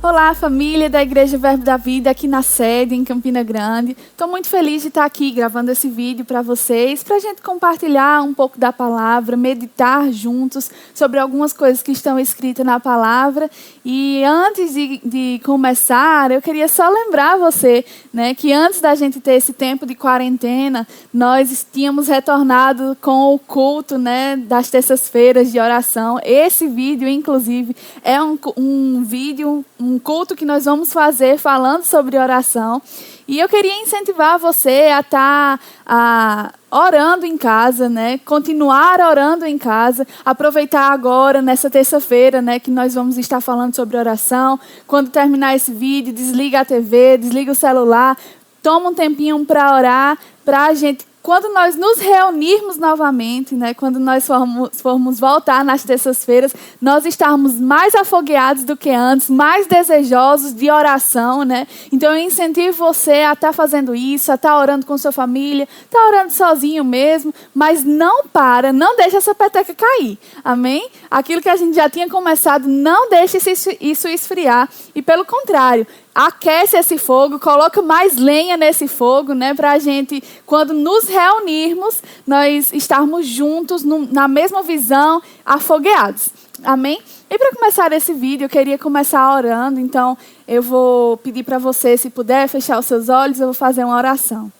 Olá, família da Igreja Verbo da Vida aqui na sede, em Campina Grande. Estou muito feliz de estar aqui gravando esse vídeo para vocês, para a gente compartilhar um pouco da palavra, meditar juntos sobre algumas coisas que estão escritas na palavra. E antes de, de começar, eu queria só lembrar você né, que antes da gente ter esse tempo de quarentena, nós tínhamos retornado com o culto né, das terças-feiras de oração. Esse vídeo, inclusive, é um, um vídeo, um um culto que nós vamos fazer falando sobre oração. E eu queria incentivar você a estar tá, orando em casa, né? Continuar orando em casa. Aproveitar agora, nessa terça-feira, né? Que nós vamos estar falando sobre oração. Quando terminar esse vídeo, desliga a TV, desliga o celular. Toma um tempinho para orar, para a gente quando nós nos reunirmos novamente, né, quando nós formos, formos voltar nas terças-feiras, nós estarmos mais afogueados do que antes, mais desejosos de oração, né? Então eu incentivo você a estar tá fazendo isso, a estar tá orando com sua família, estar tá orando sozinho mesmo, mas não para, não deixa essa peteca cair. Amém? Aquilo que a gente já tinha começado, não deixe isso esfriar. E pelo contrário, aquece esse fogo, coloca mais lenha nesse fogo, né, para a gente, quando nos reunirmos, nós estarmos juntos no, na mesma visão, afogueados. Amém? E para começar esse vídeo, eu queria começar orando, então eu vou pedir para você, se puder, fechar os seus olhos, eu vou fazer uma oração.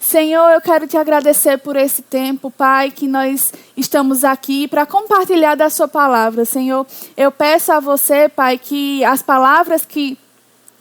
Senhor, eu quero te agradecer por esse tempo, Pai, que nós estamos aqui para compartilhar da Sua palavra. Senhor, eu peço a você, Pai, que as palavras que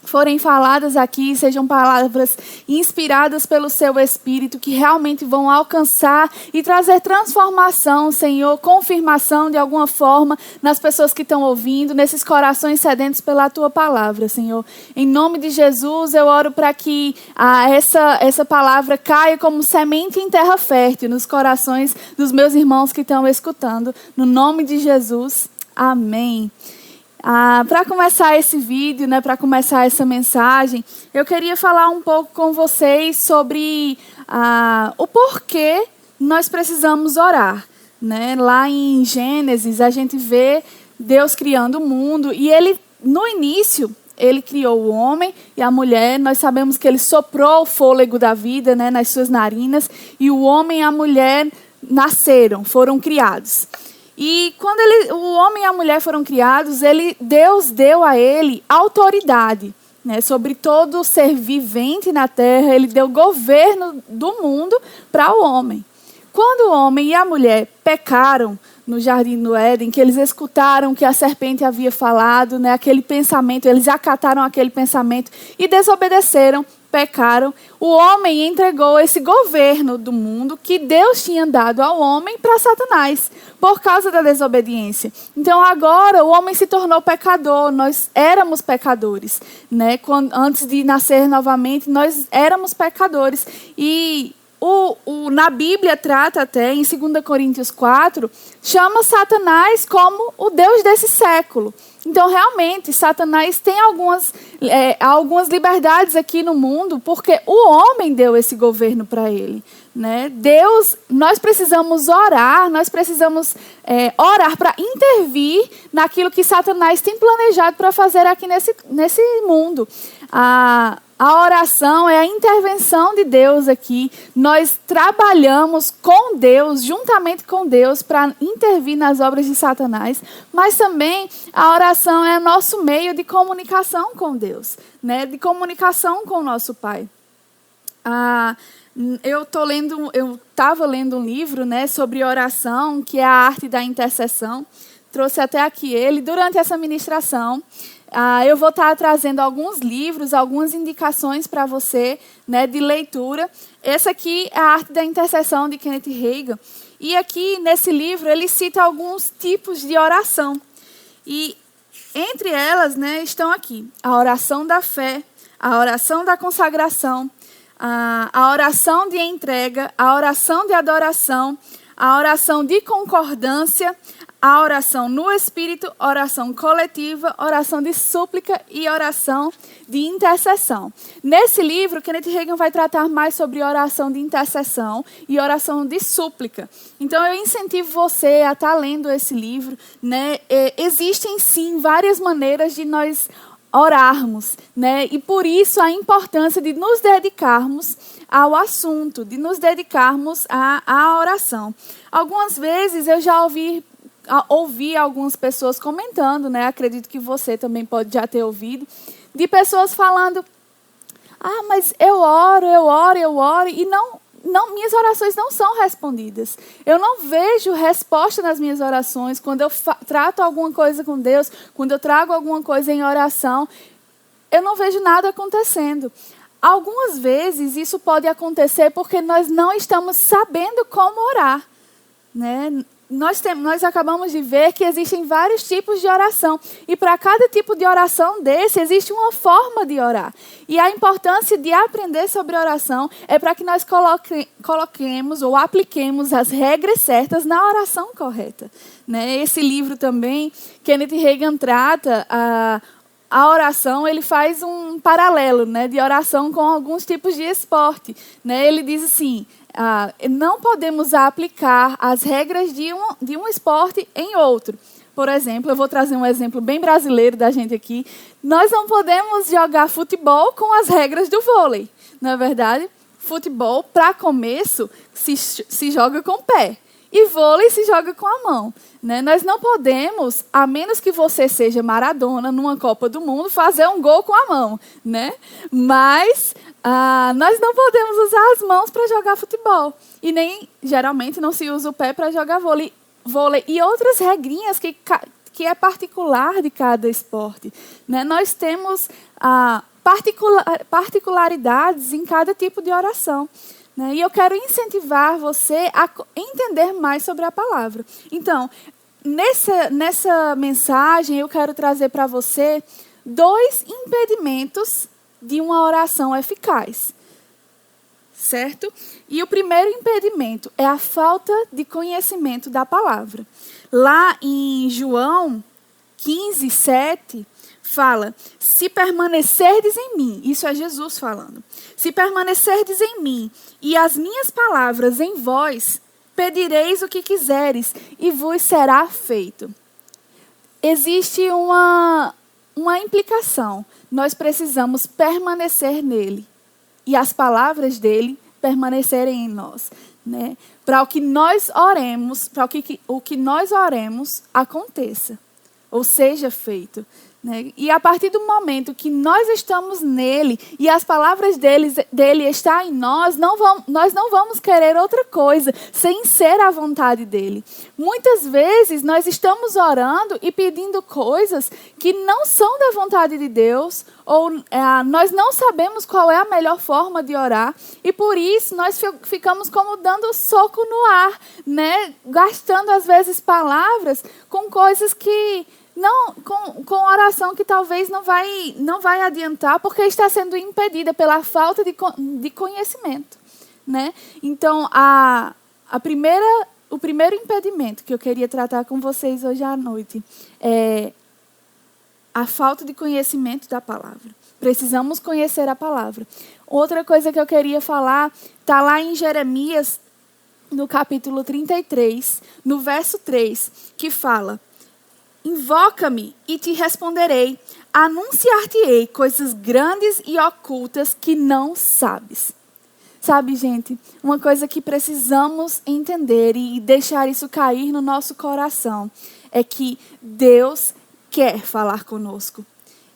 forem faladas aqui sejam palavras inspiradas pelo seu Espírito, que realmente vão alcançar e trazer transformação, Senhor, confirmação de alguma forma nas pessoas que estão ouvindo, nesses corações sedentos pela tua palavra, Senhor. Em nome de Jesus, eu oro para que ah, essa, essa palavra caia como semente em terra fértil nos corações dos meus irmãos que estão escutando. No nome de Jesus, amém. Ah, para começar esse vídeo, né, para começar essa mensagem, eu queria falar um pouco com vocês sobre ah, o porquê nós precisamos orar. Né? Lá em Gênesis, a gente vê Deus criando o mundo e ele, no início, ele criou o homem e a mulher. Nós sabemos que ele soprou o fôlego da vida né, nas suas narinas e o homem e a mulher nasceram, foram criados. E quando ele, o homem e a mulher foram criados, ele, Deus deu a ele autoridade né, sobre todo ser vivente na terra. Ele deu governo do mundo para o homem. Quando o homem e a mulher pecaram no jardim do Éden, que eles escutaram que a serpente havia falado, né, aquele pensamento, eles acataram aquele pensamento e desobedeceram, pecaram, o homem entregou esse governo do mundo que Deus tinha dado ao homem para Satanás, por causa da desobediência. Então agora o homem se tornou pecador, nós éramos pecadores, né? Quando, antes de nascer novamente, nós éramos pecadores. E o, o, na Bíblia trata até, em 2 Coríntios 4, chama Satanás como o Deus desse século. Então, realmente, Satanás tem algumas, é, algumas liberdades aqui no mundo, porque o homem deu esse governo para ele. Né? Deus, nós precisamos orar, nós precisamos é, orar para intervir naquilo que Satanás tem planejado para fazer aqui nesse, nesse mundo. A, a oração é a intervenção de Deus aqui. Nós trabalhamos com Deus, juntamente com Deus, para intervir nas obras de Satanás. Mas também a oração é nosso meio de comunicação com Deus, né? de comunicação com o nosso Pai. Ah, eu tô lendo, eu estava lendo um livro, né, sobre oração, que é a arte da intercessão. Trouxe até aqui ele durante essa ministração. Ah, eu vou estar trazendo alguns livros, algumas indicações para você né, de leitura. Essa aqui é a Arte da Intercessão de Kenneth Reagan. E aqui nesse livro ele cita alguns tipos de oração. E entre elas né, estão aqui a oração da fé, a oração da consagração, a, a oração de entrega, a oração de adoração, a oração de concordância, a oração no espírito, oração coletiva, oração de súplica e oração de intercessão. Nesse livro, Kenneth Reagan vai tratar mais sobre oração de intercessão e oração de súplica. Então, eu incentivo você a estar lendo esse livro. Né? existem, sim, várias maneiras de nós orarmos, né? E por isso a importância de nos dedicarmos ao assunto, de nos dedicarmos à, à oração. Algumas vezes eu já ouvi ouvi algumas pessoas comentando, né? Acredito que você também pode já ter ouvido, de pessoas falando: "Ah, mas eu oro, eu oro, eu oro e não não, minhas orações não são respondidas. Eu não vejo resposta nas minhas orações. Quando eu trato alguma coisa com Deus, quando eu trago alguma coisa em oração, eu não vejo nada acontecendo. Algumas vezes isso pode acontecer porque nós não estamos sabendo como orar. Né? Nós, temos, nós acabamos de ver que existem vários tipos de oração. E para cada tipo de oração desse, existe uma forma de orar. E a importância de aprender sobre oração é para que nós coloque, coloquemos ou apliquemos as regras certas na oração correta. Né? Esse livro também, Kenneth Reagan trata a a oração ele faz um paralelo né, de oração com alguns tipos de esporte. Né? Ele diz assim: ah, não podemos aplicar as regras de um, de um esporte em outro. Por exemplo, eu vou trazer um exemplo bem brasileiro da gente aqui. Nós não podemos jogar futebol com as regras do vôlei. Não é verdade? Futebol, para começo, se, se joga com o pé. E vôlei se joga com a mão. Né? Nós não podemos, a menos que você seja Maradona numa Copa do Mundo, fazer um gol com a mão. Né? Mas ah, nós não podemos usar as mãos para jogar futebol. E nem, geralmente, não se usa o pé para jogar vôlei, vôlei. E outras regrinhas que, que é particular de cada esporte. Né? Nós temos ah, particular, particularidades em cada tipo de oração. Né? E eu quero incentivar você a entender mais sobre a palavra. Então, nessa, nessa mensagem, eu quero trazer para você dois impedimentos de uma oração eficaz. Certo? E o primeiro impedimento é a falta de conhecimento da palavra. Lá em João 15, 7, fala: Se permanecerdes em mim, isso é Jesus falando. Se permanecerdes em mim e as minhas palavras em vós, pedireis o que quiseres e vos será feito. Existe uma, uma implicação. Nós precisamos permanecer nele e as palavras dele permanecerem em nós. Né? Para o que nós oremos, para o que, o que nós oremos aconteça, ou seja feito. Né? E a partir do momento que nós estamos nele e as palavras dele, dele estão em nós, não vamos, nós não vamos querer outra coisa sem ser a vontade dele. Muitas vezes nós estamos orando e pedindo coisas que não são da vontade de Deus, ou é, nós não sabemos qual é a melhor forma de orar, e por isso nós ficamos como dando soco no ar, né? gastando às vezes palavras com coisas que não com, com oração que talvez não vai, não vai adiantar, porque está sendo impedida pela falta de, de conhecimento. Né? Então, a, a primeira, o primeiro impedimento que eu queria tratar com vocês hoje à noite é a falta de conhecimento da palavra. Precisamos conhecer a palavra. Outra coisa que eu queria falar está lá em Jeremias, no capítulo 33, no verso 3, que fala: Invoca-me e te responderei. Anunciar-te-ei coisas grandes e ocultas que não sabes. Sabe, gente, uma coisa que precisamos entender e deixar isso cair no nosso coração é que Deus quer falar conosco.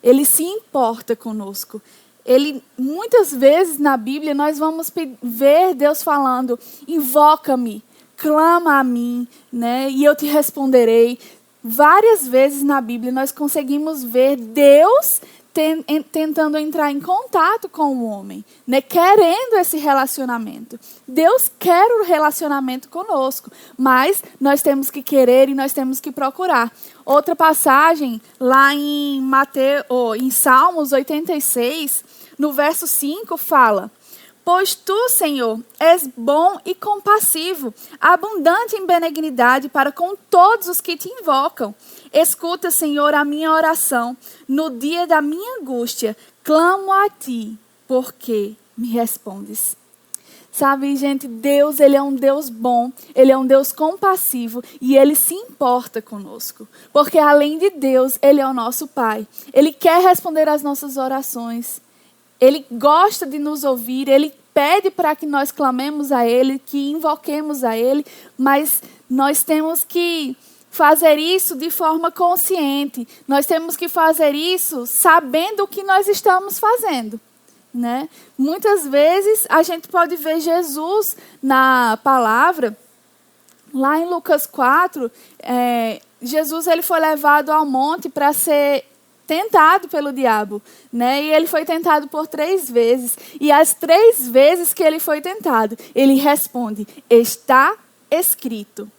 Ele se importa conosco. Ele muitas vezes na Bíblia nós vamos ver Deus falando: "Invoca-me, clama a mim, né? E eu te responderei. Várias vezes na Bíblia nós conseguimos ver Deus tentando entrar em contato com o homem, né? querendo esse relacionamento. Deus quer o relacionamento conosco, mas nós temos que querer e nós temos que procurar. Outra passagem lá em Mateus, oh, em Salmos 86, no verso 5 fala: Pois tu, Senhor, és bom e compassivo, abundante em benignidade para com todos os que te invocam. Escuta, Senhor, a minha oração. No dia da minha angústia, clamo a ti, porque me respondes. Sabe, gente, Deus, ele é um Deus bom, ele é um Deus compassivo e ele se importa conosco. Porque além de Deus, ele é o nosso Pai. Ele quer responder às nossas orações. Ele gosta de nos ouvir, ele pede para que nós clamemos a ele, que invoquemos a ele, mas nós temos que fazer isso de forma consciente. Nós temos que fazer isso sabendo o que nós estamos fazendo. Né? Muitas vezes a gente pode ver Jesus na palavra, lá em Lucas 4, é, Jesus ele foi levado ao monte para ser tentado pelo diabo, né? E ele foi tentado por três vezes. E as três vezes que ele foi tentado, ele responde: está escrito.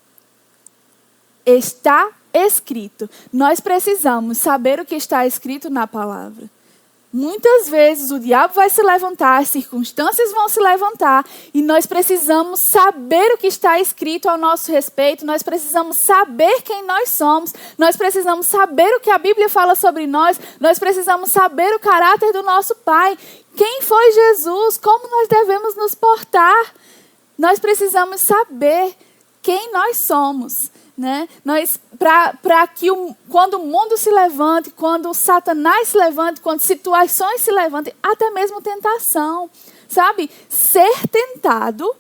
Está escrito. Nós precisamos saber o que está escrito na palavra. Muitas vezes o diabo vai se levantar, as circunstâncias vão se levantar e nós precisamos saber o que está escrito ao nosso respeito, nós precisamos saber quem nós somos, nós precisamos saber o que a Bíblia fala sobre nós, nós precisamos saber o caráter do nosso Pai, quem foi Jesus, como nós devemos nos portar. Nós precisamos saber quem nós somos. Né? Nós para que o, quando o mundo se levante, quando o Satanás se levante, quando situações se levantem, até mesmo tentação, sabe? Ser tentado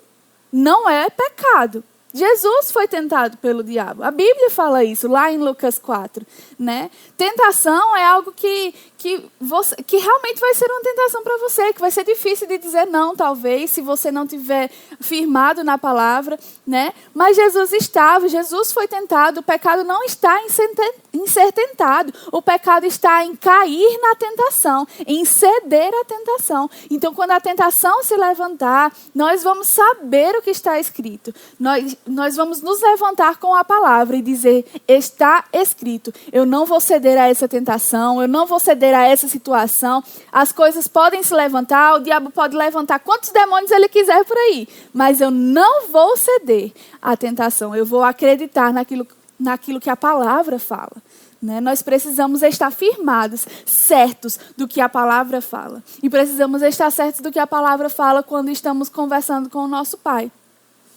não é pecado. Jesus foi tentado pelo diabo. A Bíblia fala isso lá em Lucas 4, né? Tentação é algo que que, você, que realmente vai ser uma tentação para você, que vai ser difícil de dizer não, talvez, se você não tiver firmado na palavra, né? Mas Jesus estava, Jesus foi tentado, o pecado não está em ser, em ser tentado, o pecado está em cair na tentação, em ceder à tentação. Então, quando a tentação se levantar, nós vamos saber o que está escrito, nós, nós vamos nos levantar com a palavra e dizer: está escrito, eu não vou ceder a essa tentação, eu não vou ceder a essa situação. As coisas podem se levantar, o diabo pode levantar quantos demônios ele quiser por aí, mas eu não vou ceder à tentação. Eu vou acreditar naquilo, naquilo que a palavra fala. Né? Nós precisamos estar firmados, certos do que a palavra fala. E precisamos estar certos do que a palavra fala quando estamos conversando com o nosso Pai.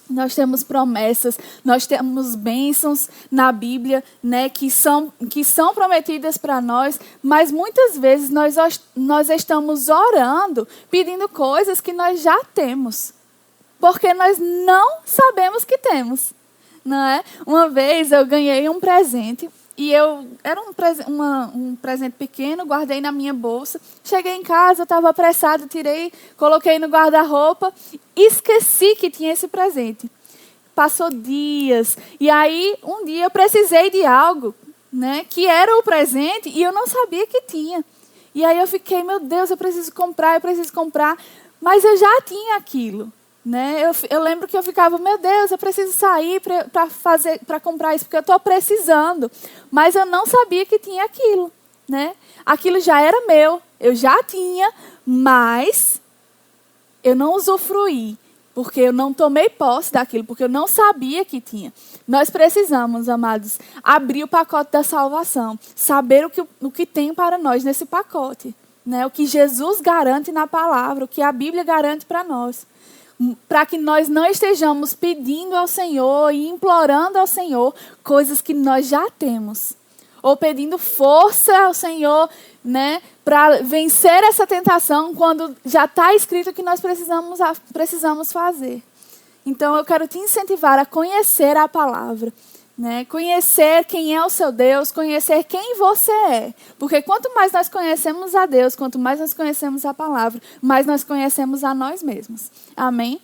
Nós temos promessas, nós temos bênçãos na Bíblia, né, que são, que são prometidas para nós, mas muitas vezes nós, nós estamos orando, pedindo coisas que nós já temos, porque nós não sabemos que temos. Não é? Uma vez eu ganhei um presente e eu era um, uma, um presente pequeno, guardei na minha bolsa. Cheguei em casa, estava apressado, tirei, coloquei no guarda-roupa, esqueci que tinha esse presente. Passou dias e aí um dia eu precisei de algo, né, que era o presente e eu não sabia que tinha. E aí eu fiquei, meu Deus, eu preciso comprar, eu preciso comprar, mas eu já tinha aquilo. Né? Eu, eu lembro que eu ficava, meu Deus, eu preciso sair para fazer, para comprar isso porque eu estou precisando, mas eu não sabia que tinha aquilo, né? Aquilo já era meu, eu já tinha, mas eu não usufruí porque eu não tomei posse daquilo, porque eu não sabia que tinha. Nós precisamos, amados, abrir o pacote da salvação, saber o que, o que tem para nós nesse pacote, né? O que Jesus garante na palavra, o que a Bíblia garante para nós para que nós não estejamos pedindo ao Senhor e implorando ao Senhor coisas que nós já temos, ou pedindo força ao Senhor, né, para vencer essa tentação quando já está escrito que nós precisamos precisamos fazer. Então eu quero te incentivar a conhecer a palavra né? Conhecer quem é o seu Deus, conhecer quem você é. Porque quanto mais nós conhecemos a Deus, quanto mais nós conhecemos a palavra, mais nós conhecemos a nós mesmos. Amém?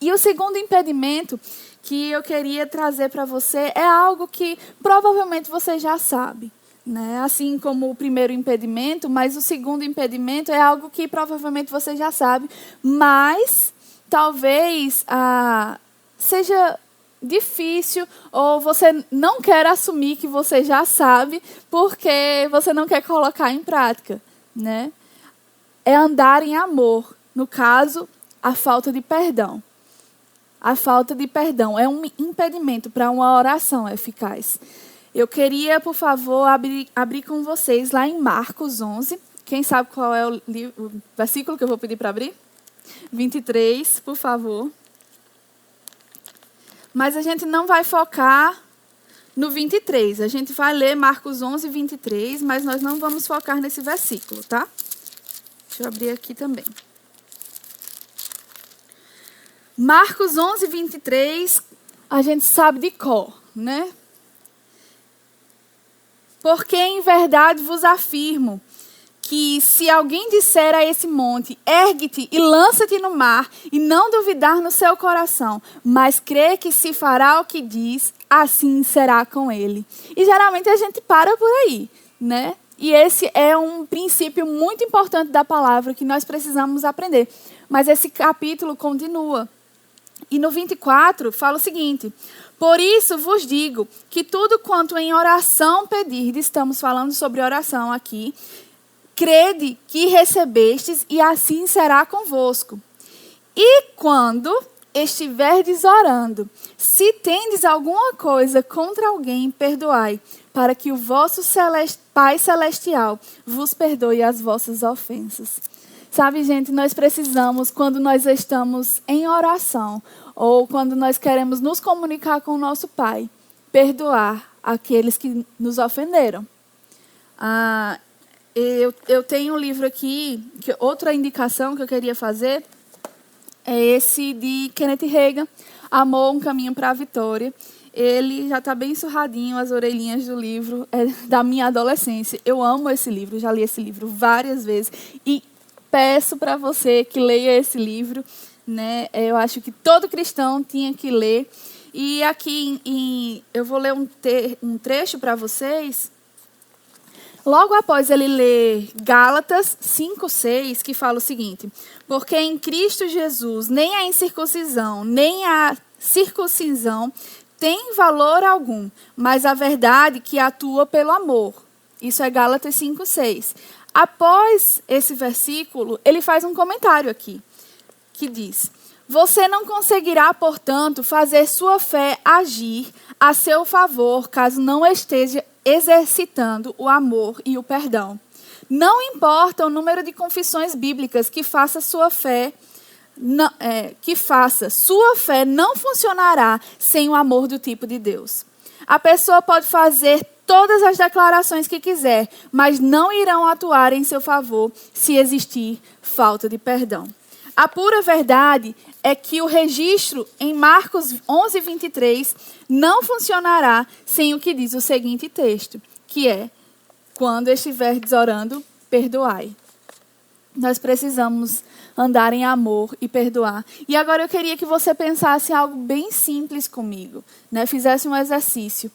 E o segundo impedimento que eu queria trazer para você é algo que provavelmente você já sabe. Né? Assim como o primeiro impedimento, mas o segundo impedimento é algo que provavelmente você já sabe, mas talvez ah, seja difícil ou você não quer assumir que você já sabe porque você não quer colocar em prática, né? É andar em amor. No caso, a falta de perdão. A falta de perdão é um impedimento para uma oração eficaz. Eu queria, por favor, abrir, abrir com vocês lá em Marcos 11. Quem sabe qual é o, livro, o versículo que eu vou pedir para abrir? 23, por favor. Mas a gente não vai focar no 23. A gente vai ler Marcos 11, 23, mas nós não vamos focar nesse versículo, tá? Deixa eu abrir aqui também. Marcos 11, 23, a gente sabe de cor, né? Porque em verdade vos afirmo que se alguém disser a esse monte, ergue-te e lança-te no mar, e não duvidar no seu coração, mas crê que se fará o que diz, assim será com ele. E geralmente a gente para por aí, né? E esse é um princípio muito importante da palavra que nós precisamos aprender. Mas esse capítulo continua. E no 24 fala o seguinte: Por isso vos digo que tudo quanto em oração pedirdes, estamos falando sobre oração aqui, crede que recebestes e assim será convosco. E quando estiverdes orando, se tendes alguma coisa contra alguém, perdoai, para que o vosso celest... Pai Celestial vos perdoe as vossas ofensas. Sabe, gente, nós precisamos, quando nós estamos em oração, ou quando nós queremos nos comunicar com o nosso Pai, perdoar aqueles que nos ofenderam. Ah, eu, eu tenho um livro aqui, que outra indicação que eu queria fazer é esse de Kenneth Reagan, Amor, um caminho para a vitória. Ele já está bem surradinho, as orelhinhas do livro, é da minha adolescência. Eu amo esse livro, já li esse livro várias vezes. E peço para você que leia esse livro. Né? Eu acho que todo cristão tinha que ler. E aqui em, eu vou ler um, um trecho para vocês Logo após ele ler Gálatas 5:6, que fala o seguinte: Porque em Cristo Jesus nem a incircuncisão, nem a circuncisão tem valor algum, mas a verdade que atua pelo amor. Isso é Gálatas 5:6. Após esse versículo, ele faz um comentário aqui, que diz: Você não conseguirá, portanto, fazer sua fé agir a seu favor, caso não esteja exercitando o amor e o perdão. Não importa o número de confissões bíblicas que faça sua fé, não, é, que faça, sua fé não funcionará sem o amor do tipo de Deus. A pessoa pode fazer todas as declarações que quiser, mas não irão atuar em seu favor se existir falta de perdão. A pura verdade é que o registro em Marcos 11, 23 não funcionará sem o que diz o seguinte texto, que é: quando estiverdes orando, perdoai. Nós precisamos andar em amor e perdoar. E agora eu queria que você pensasse algo bem simples comigo, né? Fizesse um exercício,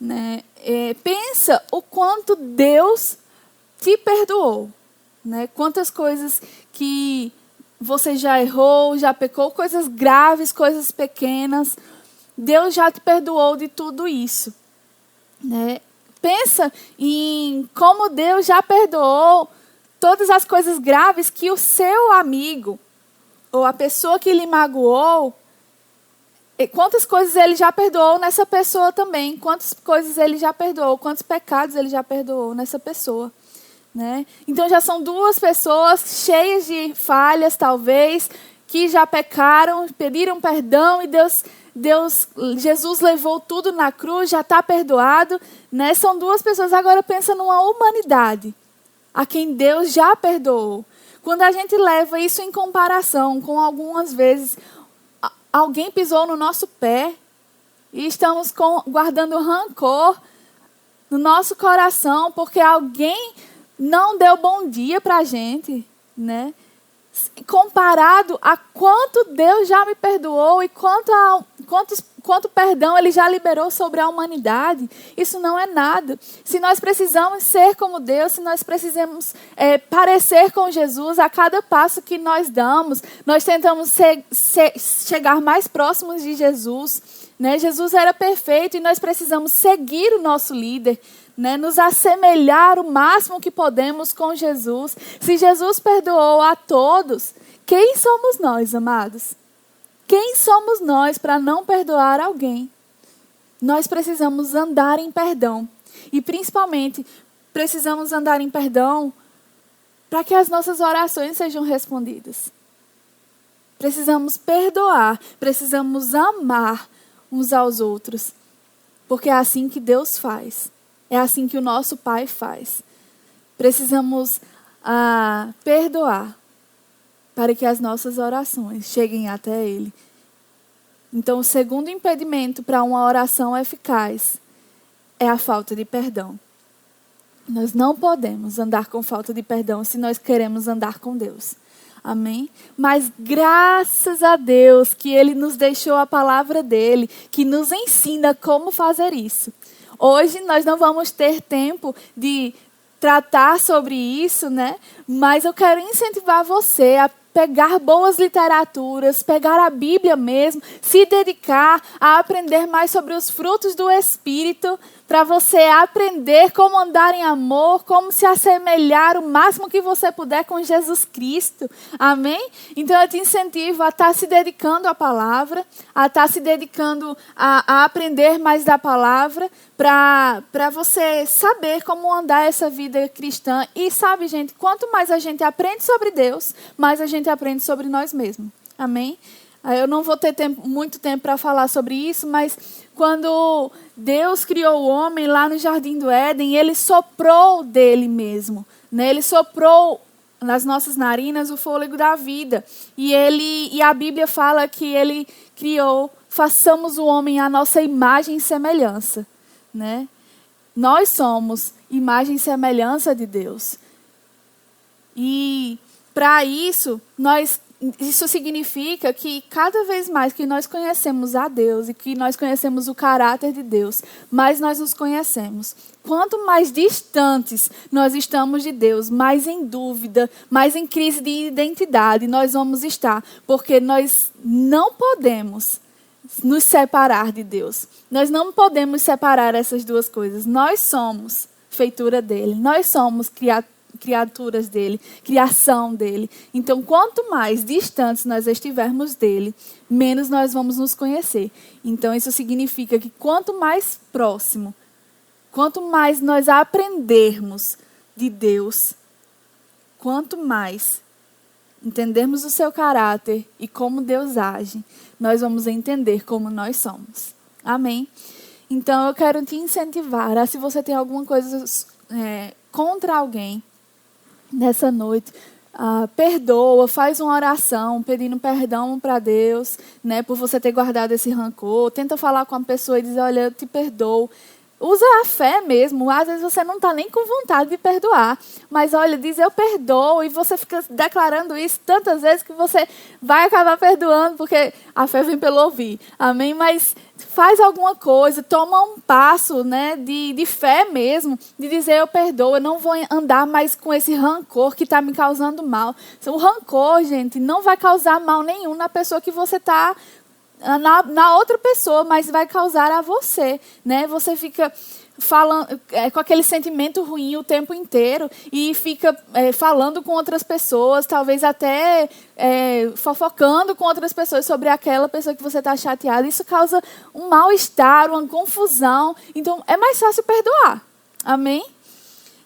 né? É, pensa o quanto Deus te perdoou, né? Quantas coisas que você já errou, já pecou, coisas graves, coisas pequenas. Deus já te perdoou de tudo isso. Né? Pensa em como Deus já perdoou todas as coisas graves que o seu amigo ou a pessoa que lhe magoou, quantas coisas ele já perdoou nessa pessoa também, quantas coisas ele já perdoou, quantos pecados ele já perdoou nessa pessoa. Né? Então já são duas pessoas cheias de falhas, talvez, que já pecaram, pediram perdão e Deus, Deus, Jesus levou tudo na cruz, já está perdoado. Né? São duas pessoas. Agora pensa numa humanidade a quem Deus já perdoou. Quando a gente leva isso em comparação com algumas vezes alguém pisou no nosso pé e estamos com, guardando rancor no nosso coração porque alguém não deu bom dia para a gente, né? Comparado a quanto Deus já me perdoou e quanto, a, quanto perdão Ele já liberou sobre a humanidade, isso não é nada. Se nós precisamos ser como Deus, se nós precisamos é, parecer com Jesus a cada passo que nós damos, nós tentamos ser, ser, chegar mais próximos de Jesus. Né? Jesus era perfeito e nós precisamos seguir o nosso líder né, nos assemelhar o máximo que podemos com Jesus. Se Jesus perdoou a todos, quem somos nós, amados? Quem somos nós para não perdoar alguém? Nós precisamos andar em perdão. E principalmente, precisamos andar em perdão para que as nossas orações sejam respondidas. precisamos perdoar, precisamos amar uns aos outros. Porque é assim que Deus faz. É assim que o nosso Pai faz. Precisamos ah, perdoar para que as nossas orações cheguem até Ele. Então, o segundo impedimento para uma oração eficaz é a falta de perdão. Nós não podemos andar com falta de perdão se nós queremos andar com Deus. Amém? Mas graças a Deus que Ele nos deixou a palavra dele, que nos ensina como fazer isso. Hoje nós não vamos ter tempo de tratar sobre isso, né? Mas eu quero incentivar você a pegar boas literaturas, pegar a Bíblia mesmo, se dedicar a aprender mais sobre os frutos do Espírito, para você aprender como andar em amor, como se assemelhar o máximo que você puder com Jesus Cristo. Amém? Então eu te incentivo a estar tá se dedicando à palavra, a estar tá se dedicando a, a aprender mais da palavra, para você saber como andar essa vida cristã. E sabe, gente, quanto mais a gente aprende sobre Deus, mais a gente aprende sobre nós mesmos. Amém? Eu não vou ter tempo, muito tempo para falar sobre isso, mas quando Deus criou o homem lá no jardim do Éden, ele soprou dele mesmo, né? Ele soprou nas nossas narinas o fôlego da vida. E ele e a Bíblia fala que ele criou, façamos o homem à nossa imagem e semelhança, né? Nós somos imagem e semelhança de Deus. E para isso, nós isso significa que cada vez mais que nós conhecemos a Deus e que nós conhecemos o caráter de Deus, mais nós nos conhecemos. Quanto mais distantes nós estamos de Deus, mais em dúvida, mais em crise de identidade nós vamos estar, porque nós não podemos nos separar de Deus. Nós não podemos separar essas duas coisas. Nós somos feitura dele, nós somos criaturas criaturas dele, criação dele. Então, quanto mais distantes nós estivermos dele, menos nós vamos nos conhecer. Então, isso significa que quanto mais próximo, quanto mais nós aprendermos de Deus, quanto mais entendermos o seu caráter e como Deus age, nós vamos entender como nós somos. Amém? Então, eu quero te incentivar a, se você tem alguma coisa é, contra alguém, nessa noite. Ah, perdoa, faz uma oração pedindo perdão para Deus, né, por você ter guardado esse rancor. Tenta falar com a pessoa e dizer, olha, eu te perdoo. Usa a fé mesmo. Às vezes você não está nem com vontade de perdoar. Mas olha, diz eu perdoo. E você fica declarando isso tantas vezes que você vai acabar perdoando, porque a fé vem pelo ouvir. Amém? Mas faz alguma coisa, toma um passo né, de, de fé mesmo, de dizer eu perdoo, eu não vou andar mais com esse rancor que está me causando mal. O rancor, gente, não vai causar mal nenhum na pessoa que você está na, na outra pessoa, mas vai causar a você, né? Você fica falando é, com aquele sentimento ruim o tempo inteiro e fica é, falando com outras pessoas, talvez até é, fofocando com outras pessoas sobre aquela pessoa que você está chateado. Isso causa um mal-estar, uma confusão. Então, é mais fácil perdoar. Amém?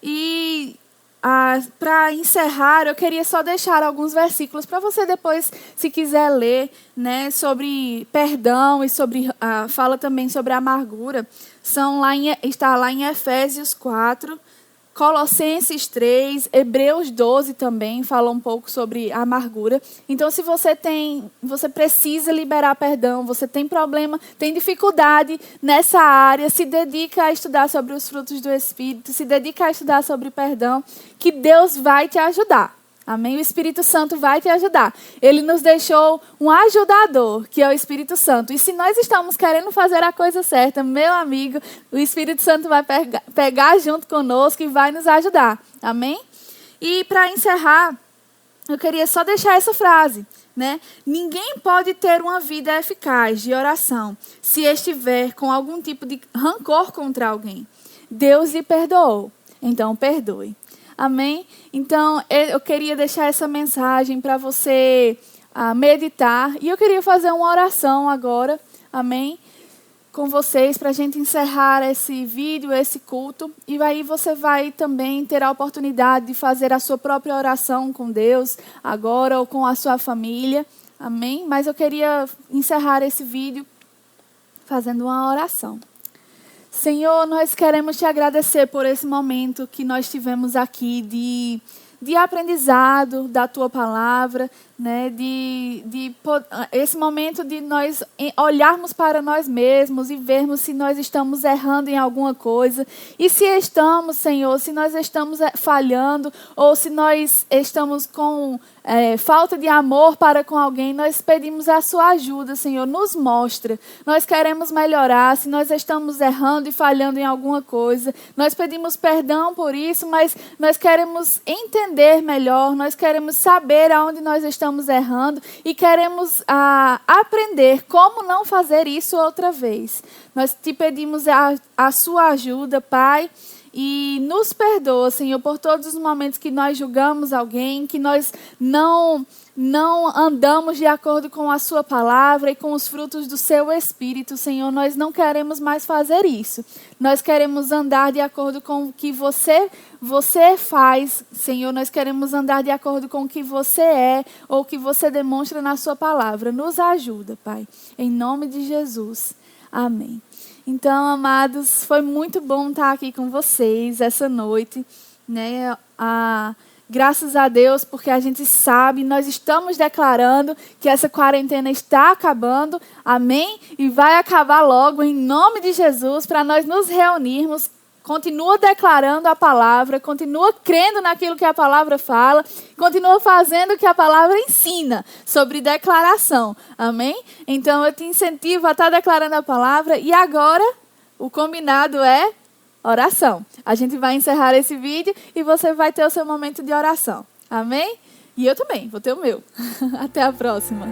E para encerrar, eu queria só deixar alguns versículos para você depois, se quiser ler, né, sobre perdão e sobre ah, fala também sobre amargura. São lá em, está lá em Efésios 4, Colossenses 3, Hebreus 12 também fala um pouco sobre amargura. Então, se você tem, você precisa liberar perdão, você tem problema, tem dificuldade nessa área, se dedica a estudar sobre os frutos do Espírito, se dedica a estudar sobre perdão, que Deus vai te ajudar. Amém? O Espírito Santo vai te ajudar. Ele nos deixou um ajudador, que é o Espírito Santo. E se nós estamos querendo fazer a coisa certa, meu amigo, o Espírito Santo vai pegar, junto conosco e vai nos ajudar. Amém? E para encerrar, eu queria só deixar essa frase. Né? Ninguém pode ter uma vida eficaz de oração se estiver com algum tipo de rancor contra alguém. Deus lhe perdoou, então perdoe. Amém? Então, eu queria deixar essa mensagem para você uh, meditar. E eu queria fazer uma oração agora. Amém? Com vocês, para a gente encerrar esse vídeo, esse culto. E aí você vai também ter a oportunidade de fazer a sua própria oração com Deus, agora, ou com a sua família. Amém? Mas eu queria encerrar esse vídeo fazendo uma oração. Senhor, nós queremos te agradecer por esse momento que nós tivemos aqui de, de aprendizado da tua palavra, né, de, de esse momento de nós olharmos para nós mesmos e vermos se nós estamos errando em alguma coisa. E se estamos, Senhor, se nós estamos eh, falhando ou se nós estamos com é, falta de amor para com alguém, nós pedimos a sua ajuda, Senhor. Nos mostra. Nós queremos melhorar. Se nós estamos errando e falhando em alguma coisa, nós pedimos perdão por isso, mas nós queremos entender melhor, nós queremos saber aonde nós estamos estamos errando e queremos ah, aprender como não fazer isso outra vez. Nós te pedimos a, a sua ajuda, Pai. E nos perdoa, Senhor, por todos os momentos que nós julgamos alguém, que nós não não andamos de acordo com a Sua palavra e com os frutos do Seu Espírito, Senhor. Nós não queremos mais fazer isso. Nós queremos andar de acordo com o que você, você faz, Senhor. Nós queremos andar de acordo com o que você é ou o que você demonstra na Sua palavra. Nos ajuda, Pai. Em nome de Jesus. Amém. Então, amados, foi muito bom estar aqui com vocês essa noite. Né? A Graças a Deus, porque a gente sabe, nós estamos declarando que essa quarentena está acabando, amém? E vai acabar logo, em nome de Jesus, para nós nos reunirmos. Continua declarando a palavra, continua crendo naquilo que a palavra fala, continua fazendo o que a palavra ensina sobre declaração, amém? Então eu te incentivo a estar declarando a palavra e agora o combinado é oração. A gente vai encerrar esse vídeo e você vai ter o seu momento de oração. Amém? E eu também, vou ter o meu. Até a próxima.